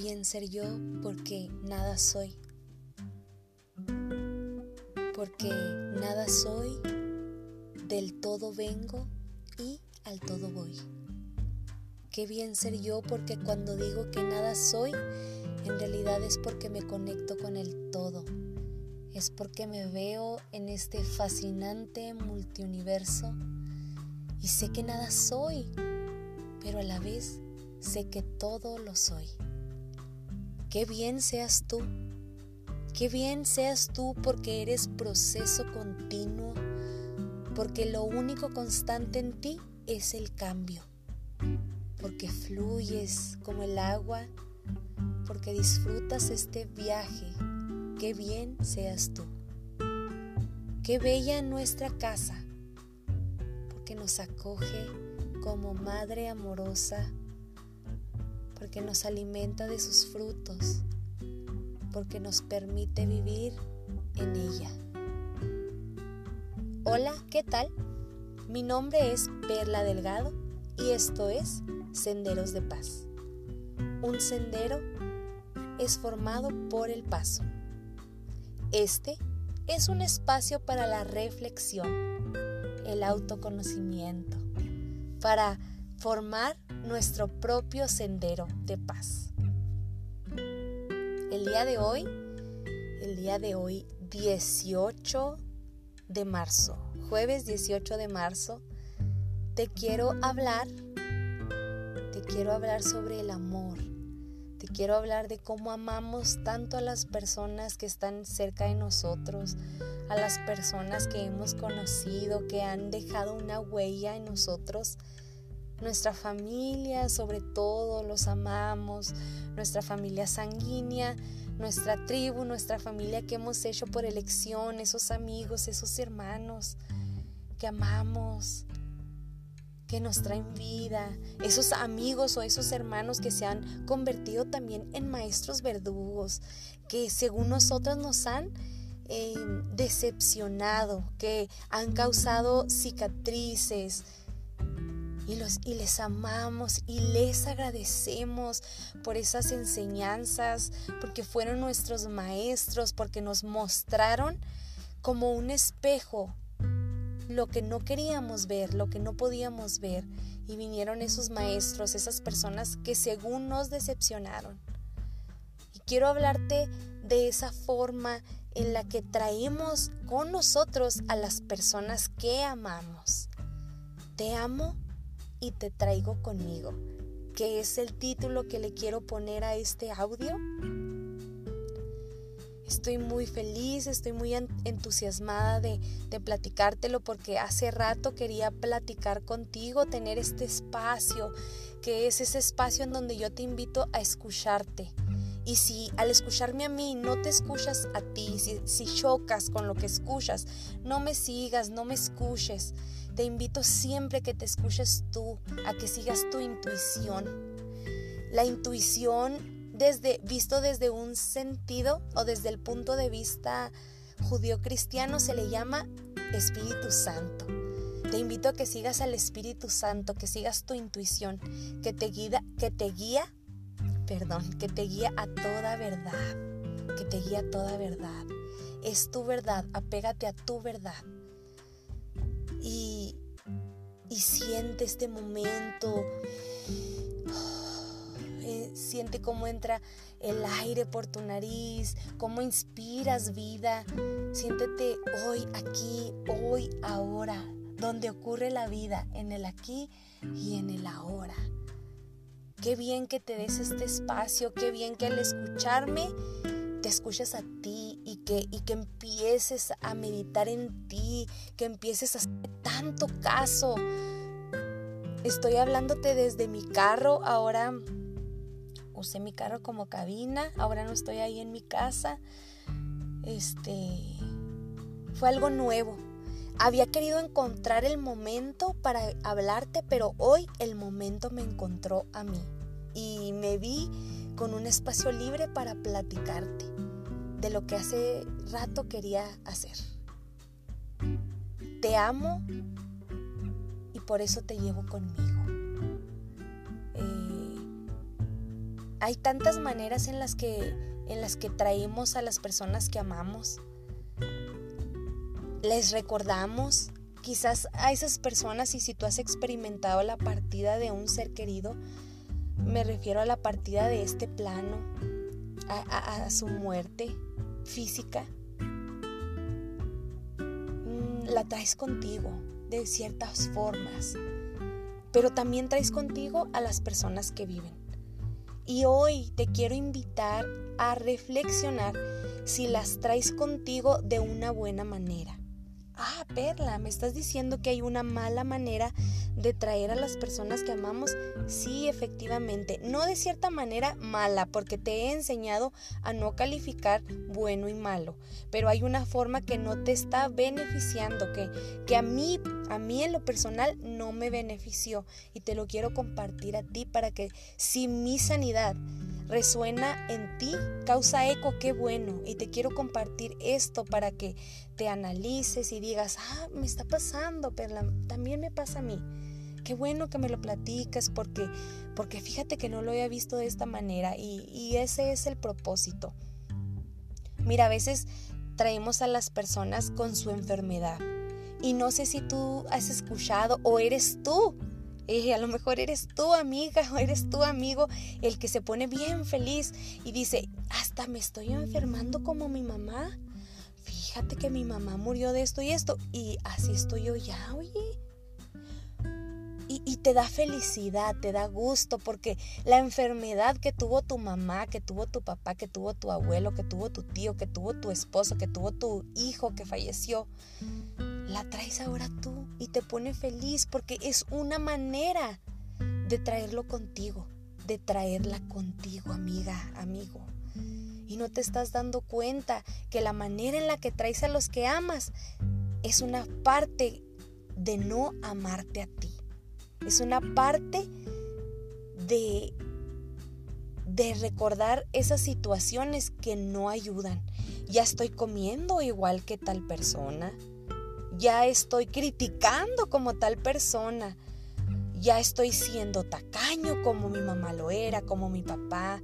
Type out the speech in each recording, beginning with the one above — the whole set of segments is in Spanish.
Bien ser yo porque nada soy. Porque nada soy, del todo vengo y al todo voy. Qué bien ser yo porque cuando digo que nada soy, en realidad es porque me conecto con el todo. Es porque me veo en este fascinante multiuniverso y sé que nada soy, pero a la vez sé que todo lo soy. Qué bien seas tú. Qué bien seas tú porque eres proceso continuo, porque lo único constante en ti es el cambio, porque fluyes como el agua, porque disfrutas este viaje. Qué bien seas tú. Qué bella nuestra casa, porque nos acoge como madre amorosa porque nos alimenta de sus frutos, porque nos permite vivir en ella. Hola, ¿qué tal? Mi nombre es Perla Delgado y esto es Senderos de Paz. Un sendero es formado por el paso. Este es un espacio para la reflexión, el autoconocimiento, para formar nuestro propio sendero de paz. El día de hoy, el día de hoy 18 de marzo, jueves 18 de marzo, te quiero hablar, te quiero hablar sobre el amor. Te quiero hablar de cómo amamos tanto a las personas que están cerca de nosotros, a las personas que hemos conocido, que han dejado una huella en nosotros nuestra familia, sobre todo, los amamos, nuestra familia sanguínea, nuestra tribu, nuestra familia que hemos hecho por elección, esos amigos, esos hermanos que amamos, que nos traen vida, esos amigos o esos hermanos que se han convertido también en maestros verdugos, que según nosotros nos han eh, decepcionado, que han causado cicatrices, y, les amamos y les agradecemos por esas enseñanzas, porque fueron nuestros maestros, porque nos mostraron como un espejo lo que no queríamos ver, lo que no podíamos ver. Y vinieron esos maestros, esas personas que según nos decepcionaron. Y quiero hablarte de esa forma en la que traemos con nosotros a las personas que amamos. Te amo y te traigo conmigo, que es el título que le quiero poner a este audio. Estoy muy feliz, estoy muy entusiasmada de, platicártelo porque hace rato quería platicar contigo, tener este espacio, que es ese espacio en donde yo te invito a escucharte. Y si al escucharme a mí no te escuchas a ti, si, si chocas con lo que escuchas, no me sigas, no me escuches. Te invito siempre que te escuches tú, a que sigas tu intuición. La intuición desde visto desde un sentido o desde el punto de vista judío cristiano se le llama Espíritu Santo. Te invito a que sigas al Espíritu Santo, que sigas tu intuición, que te guía, que te guía, perdón, que te guía a toda verdad, que te guía a toda verdad. Es tu verdad, apégate a tu verdad siente este momento. Eh, siente cómo entra el aire por tu nariz, cómo inspiras vida. Siéntete hoy, aquí, hoy, ahora, donde ocurre la vida, en el aquí y en el ahora. Qué bien que te des este espacio, qué bien que al escucharme te escuches a ti y que, y que empieces a meditar en ti, que empieces a hacer tanto caso. Estoy hablándote desde mi carro, ahora usé mi carro como cabina, ahora no estoy ahí en mi casa. Este fue algo nuevo. Había querido encontrar el momento para hablarte, pero hoy el momento me encontró a mí y me vi con un espacio libre para platicarte de lo que hace rato quería hacer. Te amo por eso te llevo conmigo. Eh, Hay tantas maneras en las que en las que traemos a las personas que amamos. Les recordamos quizás a esas personas y si tú has experimentado la partida de un ser querido, me refiero a la partida de este plano, a, su muerte física, mm, la traes contigo de ciertas formas, pero también traes contigo a las personas que viven. Y hoy te quiero invitar a reflexionar si las traes contigo de una buena manera. Ah, Perla, ¿me estás diciendo que hay una mala manera de traer a las personas que amamos? Sí, efectivamente. No de cierta manera mala, porque te he enseñado a no calificar bueno y malo. Pero hay una forma que no te está beneficiando, que, que a mí, a mí en lo personal no me benefició. Y te lo quiero compartir a ti para que si mi sanidad resuena en ti, causa eco, qué bueno. Y te quiero compartir esto para que te analices y digas, ah, me está pasando, pero también me pasa a mí. Qué bueno que me lo platicas porque, porque fíjate que no lo había visto de esta manera y, y ese es el propósito. Mira, a veces traemos a las personas con su enfermedad. Y no sé si tú has escuchado o eres tú y a lo mejor eres tu amiga o eres tu amigo el que se pone bien feliz y dice, hasta me estoy enfermando como mi mamá. Fíjate que mi mamá murió de esto y esto. Y así estoy yo ya, oye. Y, y, te da felicidad, te da gusto, porque la enfermedad que tuvo tu mamá, que tuvo tu papá, que tuvo tu abuelo, que tuvo tu tío, que tuvo tu esposo, que tuvo tu hijo que falleció, la traes ahora tú y te pone feliz porque es una manera de traerlo contigo, de traerla contigo, amiga, amigo. Y no te estás dando cuenta que la manera en la que traes a los que amas es una parte de no amarte a ti. Es una parte de de recordar esas situaciones que no ayudan. Ya estoy comiendo igual que tal persona ya estoy criticando como tal persona, ya estoy siendo tacaño como mi mamá lo era, como mi papá,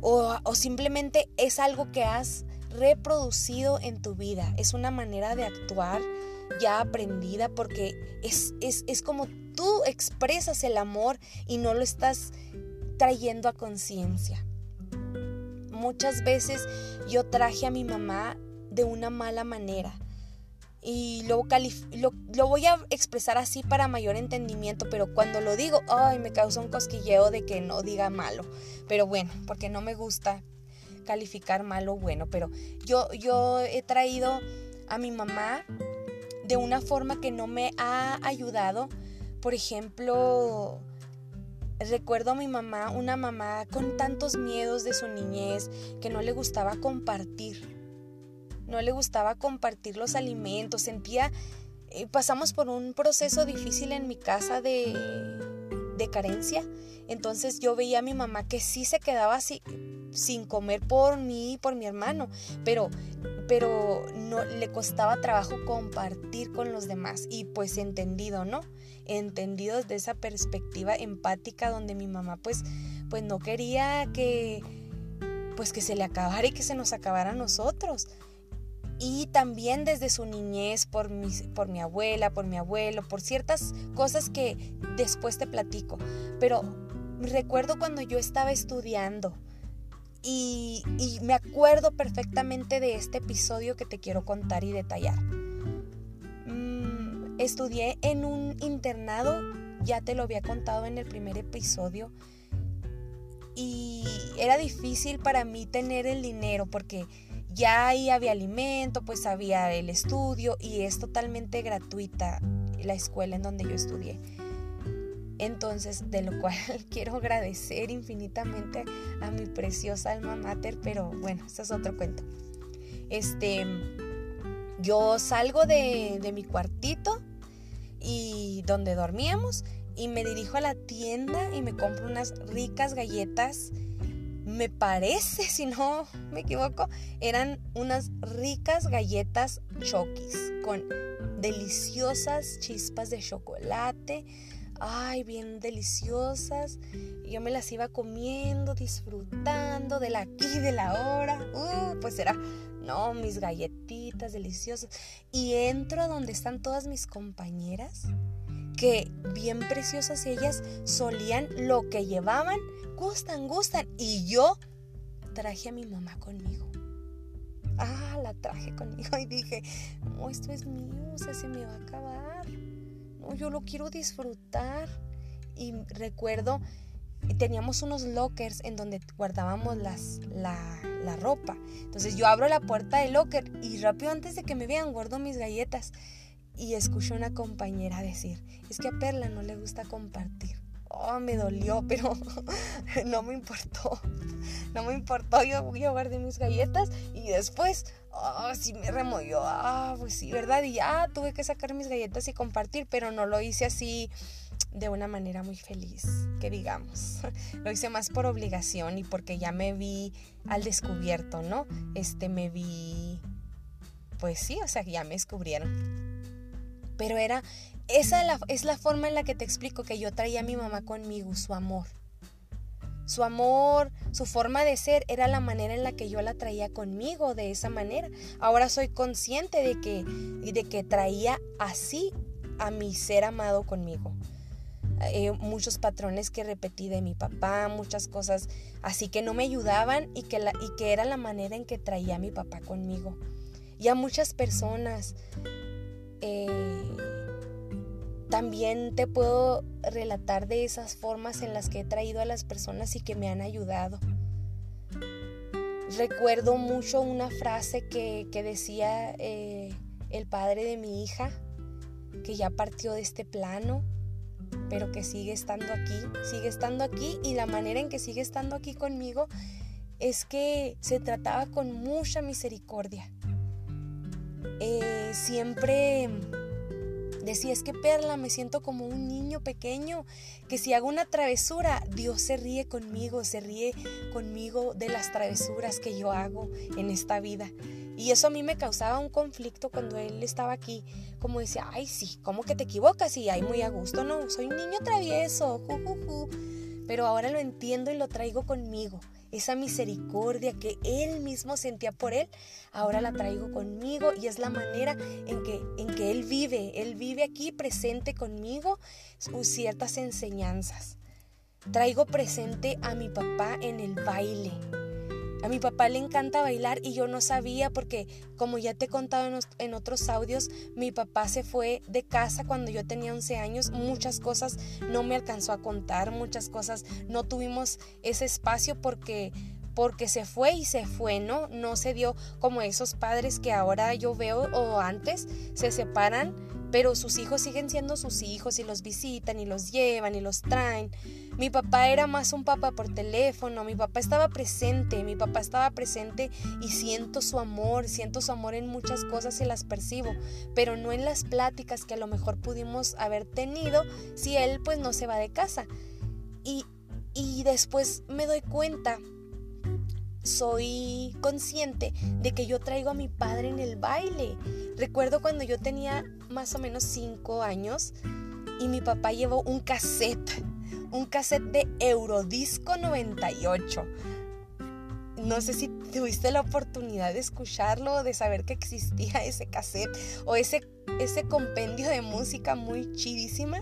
o, simplemente es algo que has reproducido en tu vida, es una manera de actuar ya aprendida porque es, es, es como tú expresas el amor y no lo estás trayendo a conciencia. Muchas veces yo traje a mi mamá de una mala manera y lo, lo, voy a expresar así para mayor entendimiento, pero cuando lo digo, ay, me causa un cosquilleo de que no diga malo. Pero bueno, porque no me gusta calificar malo bueno, pero yo, yo he traído a mi mamá de una forma que no me ha ayudado. Por ejemplo, recuerdo a mi mamá, una mamá con tantos miedos de su niñez, que no le gustaba compartir no le gustaba compartir los alimentos, sentía, eh, pasamos por un proceso difícil en mi casa de, de carencia, entonces yo veía a mi mamá que sí se quedaba así, sin comer por mí y por mi hermano, pero, pero no le costaba trabajo compartir con los demás. Y pues entendido, ¿no? Entendido desde esa perspectiva empática donde mi mamá pues, pues no quería que pues que se le acabara y que se nos acabara a nosotros y también desde su niñez por mi, por mi abuela, por mi abuelo, por ciertas cosas que después te platico. Pero recuerdo cuando yo estaba estudiando y, me acuerdo perfectamente de este episodio que te quiero contar y detallar. Mm, estudié en un internado, ya te lo había contado en el primer episodio, y era difícil para mí tener el dinero porque ya ahí había alimento, pues había el estudio y es totalmente gratuita la escuela en donde yo estudié. Entonces, de lo cual quiero agradecer infinitamente a mi preciosa alma mater, pero bueno, este es otro cuento. Este, yo salgo de, de mi cuartito y donde dormíamos y me dirijo a la tienda y me compro unas ricas galletas me parece, si no me equivoco, eran unas ricas galletas chokis con deliciosas chispas de chocolate. ay, bien deliciosas. Yo me las iba comiendo, disfrutando de la aquí, de la hora. Uh, pues era, no, mis galletitas deliciosas. Y entro donde están todas mis compañeras, que bien preciosas ellas solían lo que llevaban, gustan, gustan. Y yo traje a mi mamá conmigo. Ah, la traje conmigo y dije, no, esto es mío, o sea, se me va a acabar. No, yo lo quiero disfrutar. Y recuerdo, teníamos unos lockers en donde guardábamos las, la, la ropa. Entonces yo abro la puerta del locker y rápido antes de que me vean guardo mis galletas. Y escucho a una compañera decir, es que a Perla no le gusta compartir. Oh, me dolió, pero no me importó. No me importó, yo, a guardé mis galletas y después, oh, sí me removió. Ah, pues sí, ¿verdad? Y ya tuve que sacar mis galletas y compartir, pero no lo hice así de una manera muy feliz, que digamos. Lo hice más por obligación y porque ya me vi al descubierto, ¿no? Este me vi pues sí, o sea, ya me descubrieron. Pero era esa es la forma en la que te explico que yo traía a mi mamá conmigo, su amor. Su amor, su forma de ser era la manera en la que yo la traía conmigo, de esa manera. Ahora soy consciente de que, de que traía así a mi ser amado conmigo. Eh, muchos patrones que repetí de mi papá, muchas cosas así que no me ayudaban y que, la, y que era la manera en que traía a mi papá conmigo. Y a muchas personas. Eh, también te puedo relatar de esas formas en las que he traído a las personas y que me han ayudado. Recuerdo mucho una frase que, decía eh, el padre de mi hija, que ya partió de este plano, pero que sigue estando aquí, sigue estando aquí y la manera en que sigue estando aquí conmigo es que se trataba con mucha misericordia. Eh, siempre Decía, es que Perla, me siento como un niño pequeño, que si hago una travesura, Dios se ríe conmigo, se ríe conmigo de las travesuras que yo hago en esta vida. Y eso a mí me causaba un conflicto cuando él estaba aquí, como decía, ay sí, ¿cómo que te equivocas? Y ay, muy a gusto, no, soy un niño travieso, Pero ahora lo entiendo y lo traigo conmigo esa misericordia que Él mismo sentía por Él, ahora la traigo conmigo y es la manera en que, en que Él vive. Él vive aquí presente conmigo ciertas enseñanzas. Traigo presente a mi papá en el baile a mi papá le encanta bailar y yo no sabía porque, como ya te he contado en, otros audios, mi papá se fue de casa cuando yo tenía 11 años. Muchas cosas no me alcanzó a contar, muchas cosas no tuvimos ese espacio porque porque se fue y se fue, ¿no? No se dio como esos padres que ahora yo veo o antes se separan pero sus hijos siguen siendo sus hijos y los visitan y los llevan y los traen. Mi papá era más un papá por teléfono, mi papá estaba presente, mi papá estaba presente y siento su amor, siento su amor en muchas cosas y las percibo, pero no en las pláticas que a lo mejor pudimos haber tenido si él pues no se va de casa. Y, y después me doy cuenta soy consciente de que yo traigo a mi padre en el baile. Recuerdo cuando yo tenía más o menos 5 años y mi papá llevó un cassette, un cassette de Eurodisco 98. No sé si tuviste la oportunidad de escucharlo, de saber que existía ese cassette o ese, ese compendio de música muy chidísima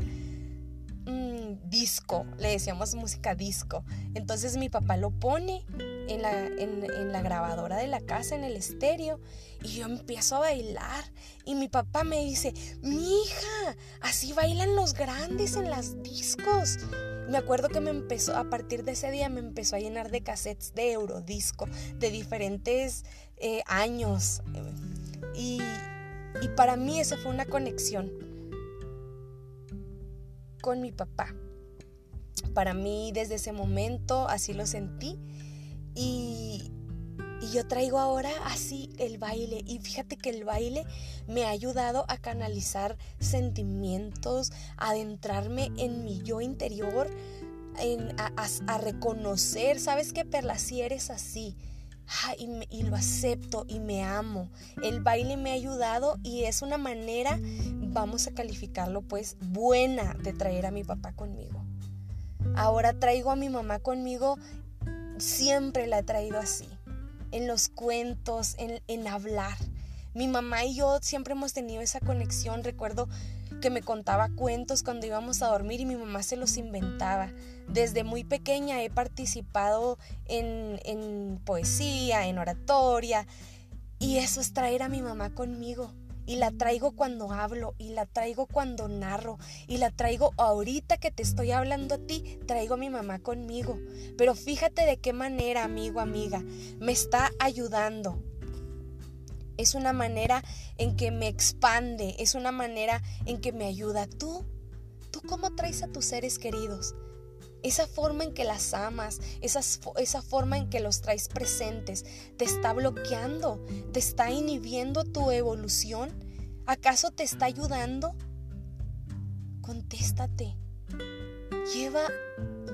disco, le decíamos música disco. Entonces mi papá lo pone en la, en, la grabadora de la casa, en el estéreo, y yo empiezo a bailar. Y mi papá me dice, mi hija, así bailan los grandes en las discos. Me acuerdo que me empezó, a partir de ese día me empezó a llenar de cassettes de Eurodisco, de diferentes eh, años. Y, y para mí esa fue una conexión con mi papá. Para mí desde ese momento así lo sentí y, yo traigo ahora así el baile y fíjate que el baile me ha ayudado a canalizar sentimientos, a adentrarme en mi yo interior, a, reconocer, ¿sabes qué, Perla? Si eres así, y, lo acepto y me amo. El baile me ha ayudado y es una manera, vamos a calificarlo pues, buena de traer a mi papá conmigo. Ahora traigo a mi mamá conmigo, siempre la he traído así, en los cuentos, en, en hablar. Mi mamá y yo siempre hemos tenido esa conexión. Recuerdo que me contaba cuentos cuando íbamos a dormir y mi mamá se los inventaba. Desde muy pequeña he participado en, en poesía, en oratoria y eso es traer a mi mamá conmigo. Y la traigo cuando hablo, y la traigo cuando narro, y la traigo ahorita que te estoy hablando a ti, traigo a mi mamá conmigo. Pero fíjate de qué manera, amigo, amiga, me está ayudando es una manera en que me expande, es una manera en que me ayuda. ¿Tú? ¿Tú cómo traes a tus seres queridos? Esa forma en que las amas, esa, esa forma en que los traes presentes, ¿te está bloqueando? ¿Te está inhibiendo tu evolución? ¿Acaso te está ayudando? Contéstate. Lleva,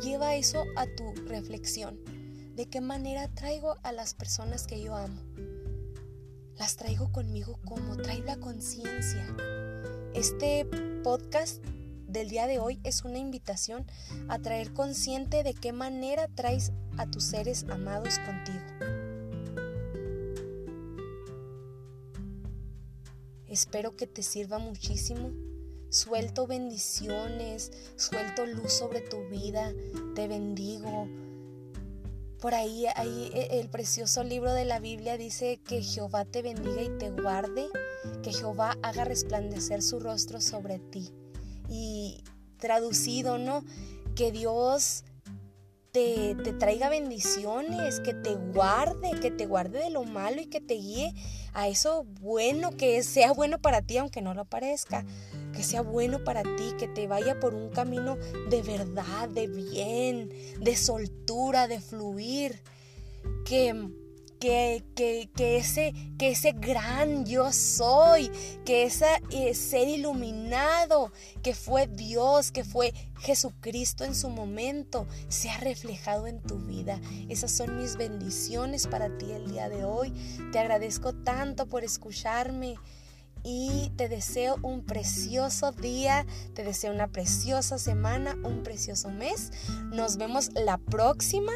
lleva eso a tu reflexión. ¿De qué manera traigo a las personas que yo amo? las traigo conmigo como traigo la conciencia. Este podcast del día de hoy es una invitación a traer consciente de qué manera traes a tus seres amados contigo. Espero que te sirva muchísimo. Suelto bendiciones, suelto luz sobre tu vida, te bendigo por ahí, ahí e, el precioso libro de la Biblia dice que Jehová te bendiga y te guarde, que Jehová haga resplandecer su rostro sobre ti. Y traducido, ¿no? Que Dios te, te, traiga bendiciones, que te guarde, que te guarde de lo malo y que te guíe a eso bueno, que sea bueno para ti, aunque no lo parezca que sea bueno para ti, que te vaya por un camino de verdad, de bien, de soltura, de fluir, que, que, que, ese, que ese gran yo soy, que ese eh, ser iluminado que fue Dios, que fue Jesucristo en su momento, sea reflejado en tu vida. Esas son mis bendiciones para ti el día de hoy. Te agradezco tanto por escucharme y te deseo un precioso día, te deseo una preciosa semana, un precioso mes. Nos vemos la próxima.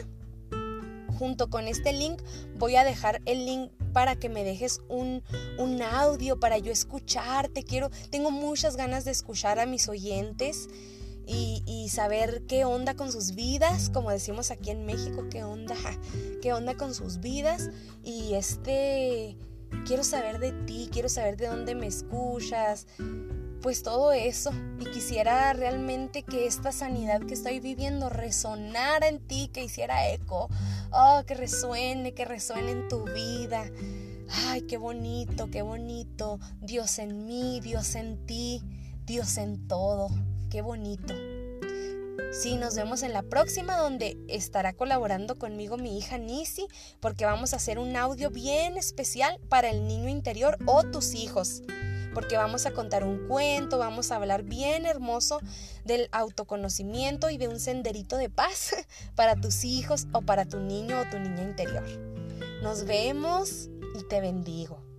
Junto con este link voy a dejar el link para que me dejes un, un audio para yo escucharte. Quiero, tengo muchas ganas de escuchar a mis oyentes. Y, y, saber qué onda con sus vidas, como decimos aquí en México, qué onda, qué onda con sus vidas. Y este, quiero saber de ti, quiero saber de dónde me escuchas, pues todo eso. Y quisiera realmente que esta sanidad que estoy viviendo resonara en ti, que hiciera eco, oh, que resuene, que resuene en tu vida. Ay, qué bonito, qué bonito. Dios en mí, Dios en ti, Dios en todo. Qué bonito. Sí, nos vemos en la próxima donde estará colaborando conmigo mi hija Nisi porque vamos a hacer un audio bien especial para el niño interior o tus hijos. Porque vamos a contar un cuento, vamos a hablar bien hermoso del autoconocimiento y de un senderito de paz para tus hijos o para tu niño o tu niña interior. Nos vemos y te bendigo.